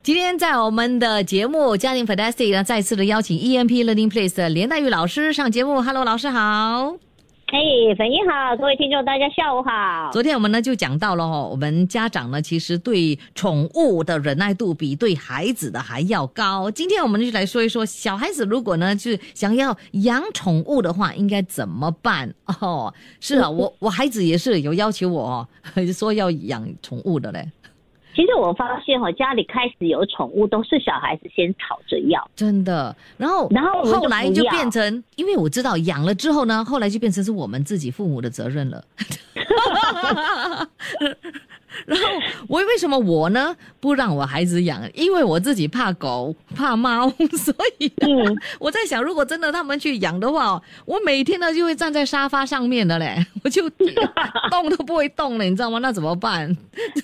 今天在我们的节目《家庭 Fantastic》呢，再次的邀请 EMP Learning Place 的连黛玉老师上节目。Hello，老师好。嘿，粉英好，各位听众大家下午好。昨天我们呢就讲到了哦，我们家长呢其实对宠物的忍耐度比对孩子的还要高。今天我们就来说一说，小孩子如果呢就是想要养宠物的话，应该怎么办？哦，是啊，我 我孩子也是有要求我 说要养宠物的嘞。其实我发现哦，家里开始有宠物都是小孩子先吵着要，真的。然后，然后后来就变成，因为我知道养了之后呢，后来就变成是我们自己父母的责任了。然后我为什么我呢不让我孩子养？因为我自己怕狗怕猫，所以我在想，如果真的他们去养的话，我每天呢就会站在沙发上面的嘞，我就动都不会动了，你知道吗？那怎么办？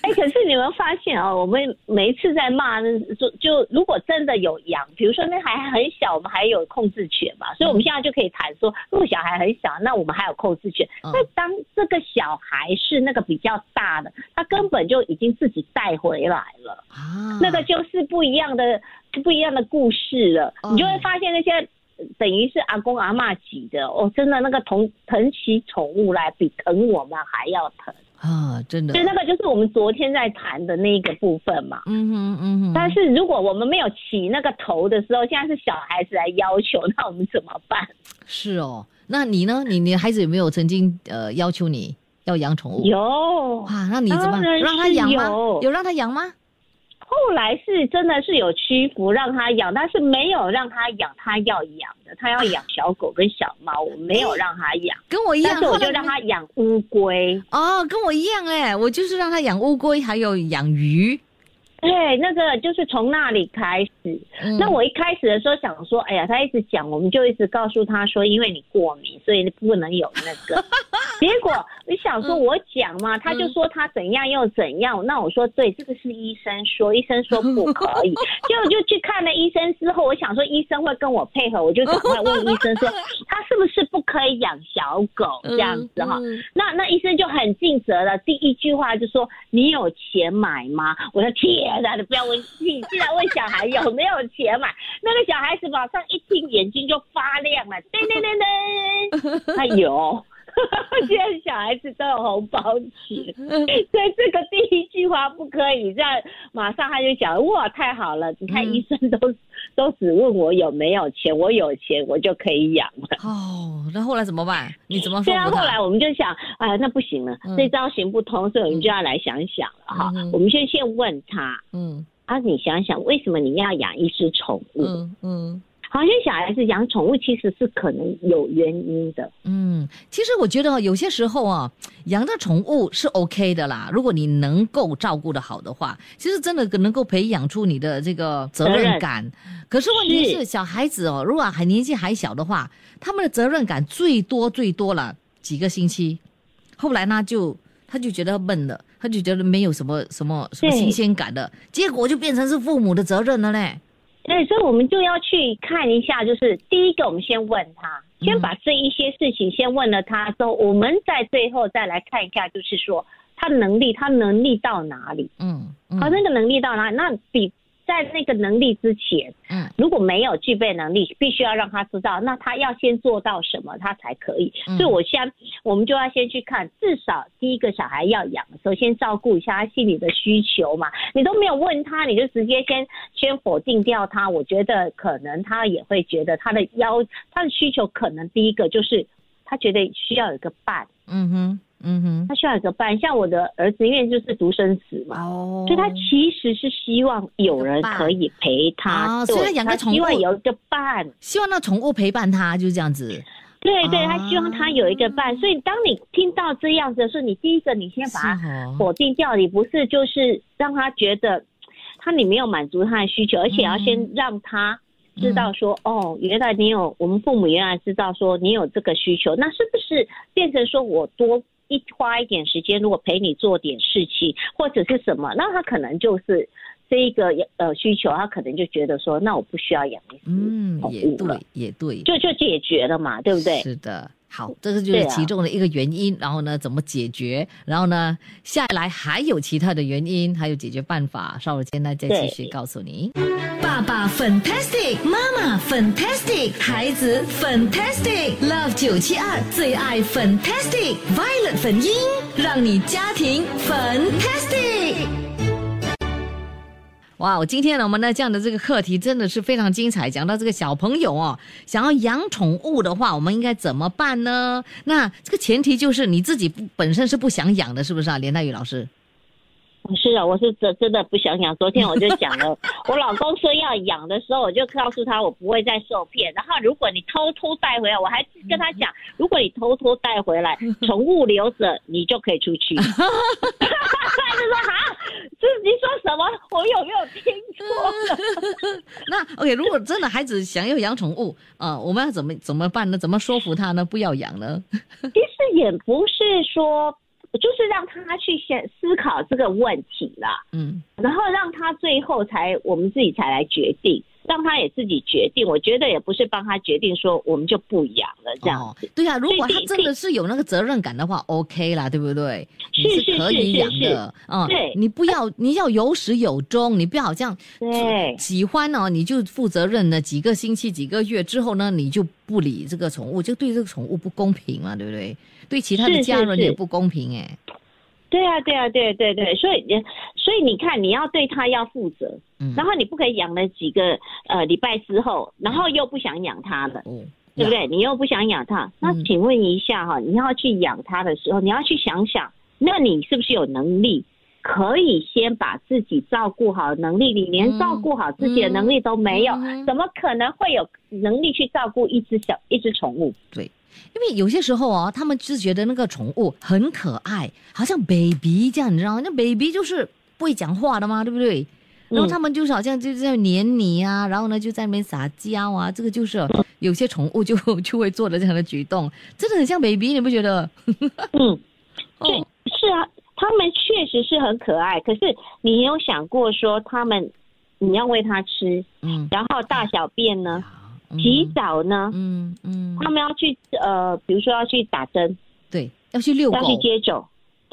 哎，可是你们发现啊，我们每一次在骂，就就如果真的有养，比如说那还很小，我们还有控制权嘛，所以我们现在就可以谈说，如果小孩很小，那我们还有控制权。那当这个小孩是那个比较大的，他根本就已经自己带回来了啊，那个就是不一样的不一样的故事了。你就会发现那些等于是阿公阿妈级的哦，真的那个疼疼起宠物来比疼我们还要疼啊，真的。所以那个就是我们昨天在谈的那一个部分嘛。嗯哼嗯哼。但是如果我们没有起那个头的时候，现在是小孩子来要求，那我们怎么办？是哦，那你呢？你你孩子有没有曾经呃要求你？要养宠物有啊？那你怎么让他养吗？有让他养吗？后来是真的是有屈服让他养，但是没有让他养他要养的，他要养小狗跟小猫，我没有让他养。跟我一样，但是我就让他养乌龟。哦，跟我一样哎，我就是让他养乌龟，还有养鱼。对，那个就是从那里开始。那我一开始的时候想说，哎呀，他一直讲，我们就一直告诉他说，因为你过敏，所以不能有那个。结果你想说，我讲嘛，他就说他怎样又怎样。那我说，对，这个是医生说，医生说不可以。结果 就去看了医生之后，我想说医生会跟我配合，我就赶快问医生说，他是不是不可以养小狗这样子哈？那那医生就很尽责了，第一句话就说，你有钱买吗？我说天。你不要问，你既然问小孩有没有钱嘛，那个小孩子马上一听眼睛就发亮了，噔噔噔噔，他有，现在小孩子都有红包钱，所以这个第一句话不可以这样，马上他就讲哇太好了，你看医生都 都只问我有没有钱，我有钱我就可以养了。哦，那后来怎么办？你怎么说？后来我们就想，哎，那不行了，这招行不通，所以我们就要来想想了哈。我们先先问他，嗯，啊，你想想为什么你要养一只宠物？嗯嗯。好像小孩子养宠物其实是可能有原因的。嗯，其实我觉得有些时候啊，养的宠物是 OK 的啦。如果你能够照顾的好的话，其实真的能够培养出你的这个责任感。可是问题是，小孩子哦，如果还年纪还小的话，他们的责任感最多最多了几个星期，后来呢就他就觉得闷了，他就觉得没有什么什么什么新鲜感的，结果就变成是父母的责任了嘞。对，所以我们就要去看一下，就是第一个，我们先问他，先把这一些事情先问了他，之后我们在最后再来看一下，就是说他能力，他能力到哪里？嗯，好，那个能力到哪？里？那比。在那个能力之前，嗯，如果没有具备能力，必须要让他知道，那他要先做到什么，他才可以。所以，我先，我们就要先去看，至少第一个小孩要养，首先照顾一下他心里的需求嘛。你都没有问他，你就直接先先否定掉他，我觉得可能他也会觉得他的要他的需求，可能第一个就是他觉得需要有个伴。嗯哼。嗯哼，他需要一个伴，像我的儿子，因为就是独生子嘛，哦，所以他其实是希望有人可以陪他，所以他养个宠物，希望有一个伴，希望那宠物陪伴他，就是这样子。对对，他希望他有一个伴，所以当你听到这样子的时候，你第一个你先把它否定掉，你不是就是让他觉得。他你没有满足他的需求，而且要先让他知道说，哦，原来你有，我们父母原来知道说你有这个需求，那是不是变成说我多一花一点时间，如果陪你做点事情或者是什么，那他可能就是这一个呃需求，他可能就觉得说，那我不需要养一只嗯，也宠物了对，，也对，就就解决了嘛，对不对？是的。好，这个就是其中的一个原因。然后呢，怎么解决？然后呢，下来还有其他的原因，还有解决办法。稍后间呢，再继续告诉你。爸爸 fantastic，妈妈 fantastic，孩子 fantastic，Love 九七二最爱 fantastic，Violet 粉音，让你家庭 fantastic。哇，我今天呢，我们呢这样的这个课题真的是非常精彩。讲到这个小朋友哦，想要养宠物的话，我们应该怎么办呢？那这个前提就是你自己不本身是不想养的，是不是啊？连黛玉老师，是啊，我是真真的不想养。昨天我就讲了，我老公说要养的时候，我就告诉他我不会再受骗。然后如果你偷偷带回来，我还跟他讲，如果你偷偷带回来，宠物留着，你就可以出去。他就说哈，这你说什么？我有没有听错？那 OK，如果真的孩子想要养宠物，呃，我们要怎么怎么办呢？怎么说服他呢？不要养呢？其实也不是说，就是让他去先思考这个问题啦。嗯然后让他最后才我们自己才来决定，让他也自己决定。我觉得也不是帮他决定说我们就不养了这样。哦，对啊，如果他真的是有那个责任感的话，OK 啦，对不对？是你是可以养的，嗯，对你不要，你要有始有终，你不要好像对喜欢哦，你就负责任呢，几个星期、几个月之后呢，你就不理这个宠物，就对这个宠物不公平嘛，对不对？对其他的家人也不公平哎。对啊，对啊，对对对，所以所以你看，你要对他要负责，嗯，然后你不可以养了几个呃礼拜之后，然后又不想养它了。哦，对不对？你又不想养它，那嗯请问一下哈，你要去养它的时候，你要去想想，那你是不是有能力可以先把自己照顾好？能力你连嗯照顾好自己的能力都没有，嗯怎么可能会有能力去照顾一只小一只宠物？对，因为有些时候啊，他们就是觉得那个宠物很可爱，好像 baby 这样，你知道吗？那 baby 就是不会讲话的嘛，对不对？然后嗯。他们就是好像就在黏你啊，然后呢就在那边撒娇啊，这个就是有些宠物就 就会做的这样的举动，真的很像 baby，你不觉得？嗯，对 哦，，是啊，他们确实是很可爱，可是你有想过说他们你要喂它吃，嗯，然后大小便呢，嗯。洗，澡呢，嗯嗯，他们要去呃，比如说要去打针。对，要去遛狗。要，去接种，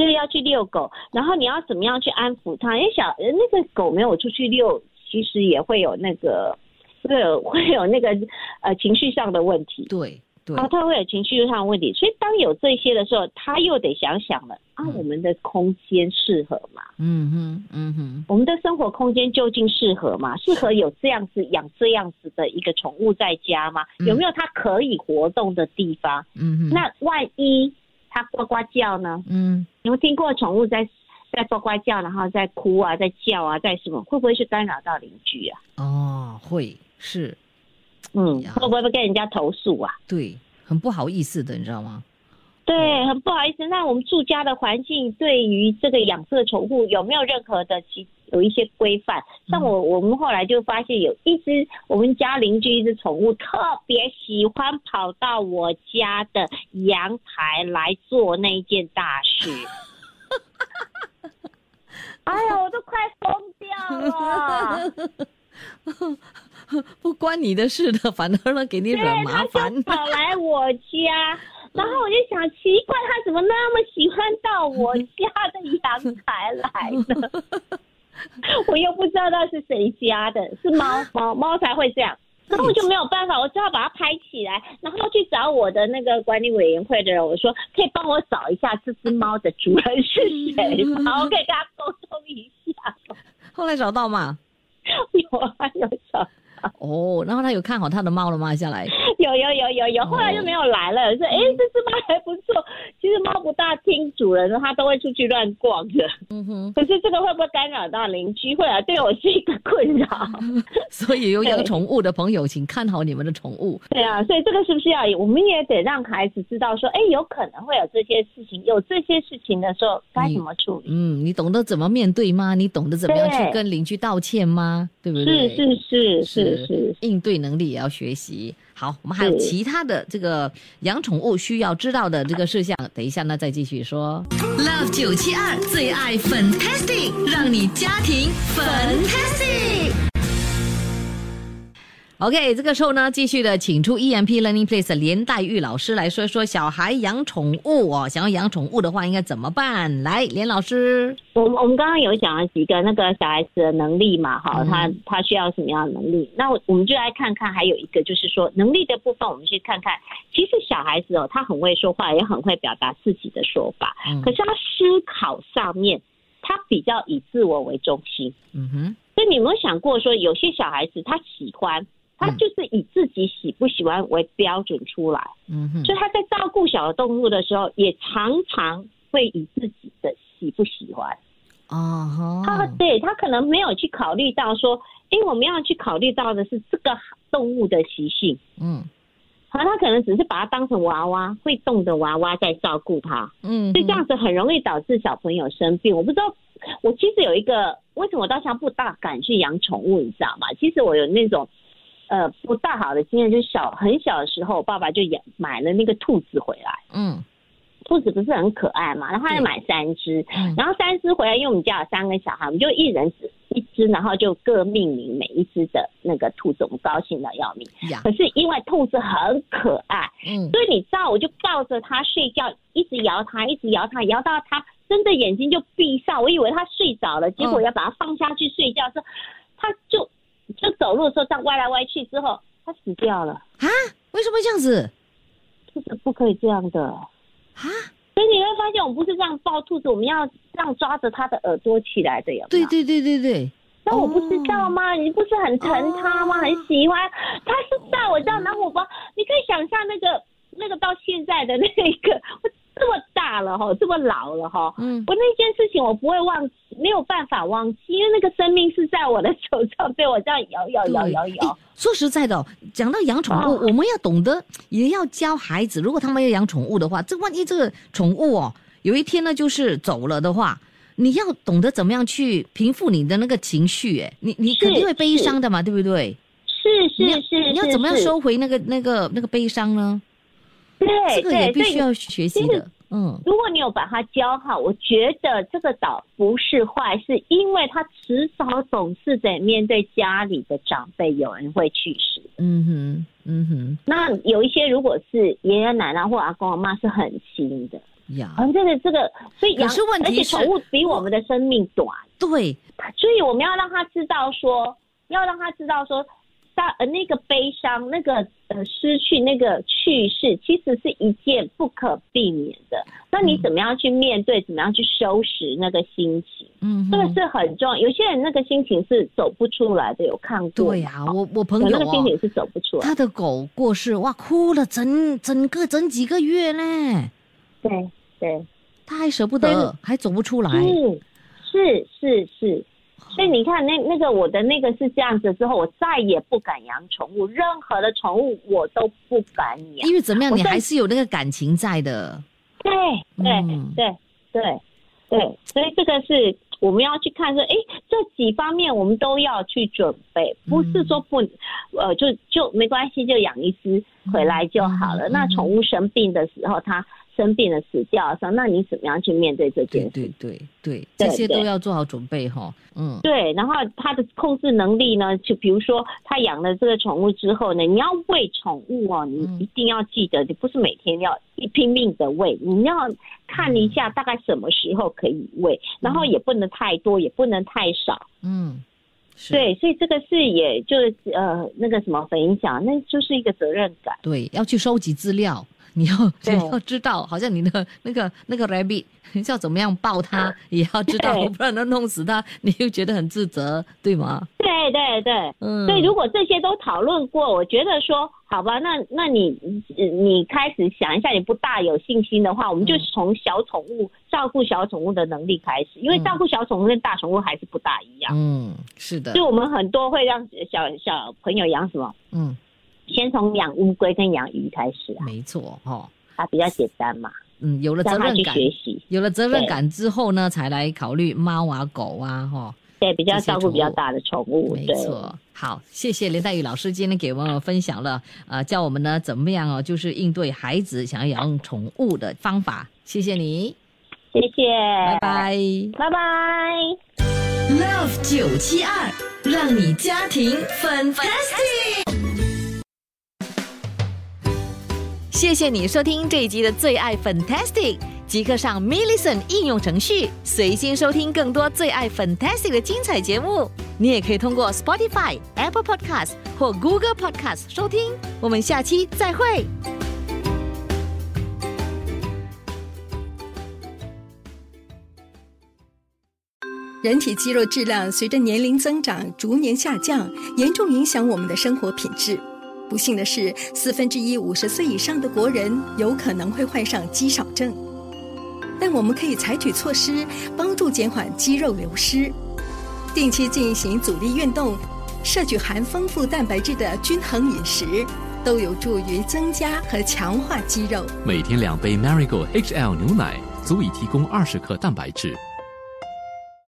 对，要去遛狗，然后你要怎么样去安抚它？因为小呃那个狗没有出去遛，其实也会有那个会有会有那个呃情绪上的问题，对对然后它会有情绪上的问题，所以当有这些的时候，他又得想想了啊，嗯我们的空间适合吗？嗯哼嗯哼，我们的生活空间究竟适合吗？适合有这样子养这样子的一个宠物在家吗？嗯有没有它可以活动的地方？嗯哼，那万一它呱呱叫呢？嗯你们听过宠物在在呱呱叫，然后在哭啊，在叫啊，在什么？会不会是干扰到邻居啊？哦会是嗯，会不会跟人家投诉啊？对，很不好意思的，你知道吗？对，很不好意思。那我们住家的环境对于这个养这个宠物有没有任何的其有一些规范？像我我们后来就发现有一只我们家邻居一只宠物特别喜欢跑到我家的阳台来做那一件大事。哎呀，我都快疯掉了！不关你的事的，反而呢给你惹对，他麻烦就。跑来我家，然后我就想，奇怪，他怎么那么喜欢到我家的阳台来呢？我又不知道那是谁家的，是猫 猫猫才会这样。然后我就没有办法，我只好把它拍起来，然后去找我的那个管理委员会的人，我说可以帮我找一下这只猫的主人是谁吗？我可以跟他沟通一下。后来找到吗？有啊，有找，哦，然后他有看好他的猫了吗？下来，有有有有有，后来就没有来了。说，哎，这只猫还不主人的，它都会出去乱逛的。嗯哼。可是这个会不会干扰到邻居？会啊，对我是一个困扰。所以有养宠物的朋友，请看好你们的宠物。对啊，所以这个是不是要？我们也得让孩子知道说，哎，有可能会有这些事情，有这些事情的时候该怎么处理？嗯，你懂得怎么面对吗？你懂得怎么样去跟邻居道歉吗？对不对？是是是是是，应对能力也要学习。好，我们还有其他的这个养宠物需要知道的这个事项，等一下呢再继续说。Love 九七二最爱 Fantastic，让你家庭 Fantastic。OK，这个时候呢，继续的请出 EMP Learning Place 连黛玉老师来说说小孩养宠物哦，想要养宠物的话应该怎么办？来，连老师，我我们刚刚有讲了几个那个小孩子的能力嘛，哈，他他需要什么样的能力？那我们就来看看，还有一个就是说能力的部分，我们去看看，其实小孩子哦，他很会说话，也很会表达自己的说法，可是他思考上面，他比较以自我为中心。嗯哼，所以你有没有想过说，有些小孩子他喜欢？他就是以自己喜不喜欢为标准出来，嗯哼，所以他在照顾小的动物的时候，也常常会以自己的喜不喜欢，啊，他对他可能没有去考虑到说，因为我们要去考虑到的是这个动物的习性，嗯，好，他可能只是把它当成娃娃，会动的娃娃在照顾它，嗯，所以这样子很容易导致小朋友生病。我不知道，我其实有一个为什么我到现在不大敢去养宠物，你知道吗？其实我有那种。呃，不大好的经验就是小很小的时候，爸爸就养买了那个兔子回来。嗯，兔子不是很可爱嘛，然后他就买三只，然后三只回来，因为我们家有三个小孩，我们就一人只一只，然后就各命名每一只的那个兔子，我们高兴的要命。可是因为兔子很可爱，嗯，所以你知道，我就抱着它睡觉，一直摇它，一直摇它，摇到它睁着眼睛就闭上，我以为它睡着了，结果要把它放下去睡觉，说它就。就走路的时候，这样歪来歪去之后，它死掉了啊？为什么这样子？兔子不可以这样的啊！所以你会发现，我们不是这样抱兔子，我们要这样抓着它的耳朵起来的，呀对对对对对。那我不知道吗？你不是很疼它吗？很喜欢，它是在我这样拿我包，你可以想象那个那个到现在的那个 我。这么大了哈，这么老了哈，嗯，我那件事情我不会忘记，没有办法忘记，因为那个生命是在我的手上，被我这样摇摇摇摇摇。说实在的，讲到养宠物，我们要懂得，也要教孩子，如果他们要养宠物的话，这万一这个宠物哦，有一天呢就是走了的话，你要懂得怎么样去平复你的那个情绪，哎，你你肯定会悲伤的嘛，对不对？是是是，你要怎么样收回那个那个那个悲伤呢？对，这个也必须要学习的。嗯，如果你有把它教好，我觉得这个岛不是坏，是因为他迟早总是得面对家里的长辈，有人会去世。嗯哼，嗯哼。那有一些如果是爷爷奶奶或阿公阿妈是很亲的呀，而这个这个，所以养是问题是，而且宠物比我们的生命短。对，所以我们要让他知道说，要让他知道说。大呃，那个悲伤，那个呃，失去那个去世，其实是一件不可避免的。那你怎么样去面对？怎么样去收拾那个心情？嗯，这个是很重要。有些人那个心情是走不出来的，有看过？对呀，我我朋友那个心情是走不出来。他的狗过世，哇，哭了整整个整几个月呢。对对，他还舍不得，还走不出来。嗯是是是。所以你看，那那个我的那个是这样子之后，我再也不敢养宠物，任何的宠物我都不敢养。因为怎么样，你还是有那个感情在的。对对对对对，所以这个是我们要去看说，哎，这几方面我们都要去准备，不是说不，呃，就就没关系，就养一只回来就好了。那宠物生病的时候，它。生病了死掉，说那你怎么样去面对这件事？对对对，这些都要做好准备哈。嗯，对。然后他的控制能力呢？就比如说他养了这个宠物之后呢，你要喂宠物哦，你一定要记得，你不是每天要一拼命的喂，你要看一下大概什么时候可以喂，然后也不能太多，也不能太少。嗯，对，所以这个是也就是呃那个什么分享，那就是一个责任感。对，要去收集资料。你要 你要知道，好像你的那个那个 rabbit，你要怎么样抱它，也要知道，对。不然能弄死它，你又觉得很自责，对吗？对对对，嗯，所以如果这些都讨论过，我觉得说好吧，那那你呃你开始想一下，你不大有信心的话，我们就从小宠物照顾小宠物的能力开始，因为嗯。照顾小宠物跟大宠物还是不大一样。嗯，是的。所以，我们很多会让小小朋友养什么，嗯，先从养乌龟跟养鱼开始啊，没错哦，它比较简单嘛，嗯，有了责任感，学习，有了责任感之后呢，才来考虑猫啊、狗啊，哈、对，比较照顾比较大的宠物，对。没错。好，谢谢林黛玉老师今天给我们分享了，呃，教我们呢怎么样哦，就是应对孩子想要养宠物的方法。谢谢你，谢谢，拜，拜。拜拜。Love 九七二，让你家庭 fantastic。谢谢你收听这一集的最爱 Fantastic，即刻上 m i l l i c e n t 应用程序，随心收听更多最爱 Fantastic 的精彩节目。你也可以通过 Spotify、Apple Podcast 或 Google Podcast 收听。我们下期再会。人体肌肉质量随着年龄增长逐年下降，严重影响我们的生活品质。不幸的是，四分之一五十岁以上的国人有可能会患上肌少症。但我们可以采取措施，帮助减缓肌肉流失。定期进行阻力运动，摄取含丰富蛋白质的均衡饮食，都有助于增加和强化肌肉。每天两杯 Marigold HL 牛奶，足以提供二十克蛋白质，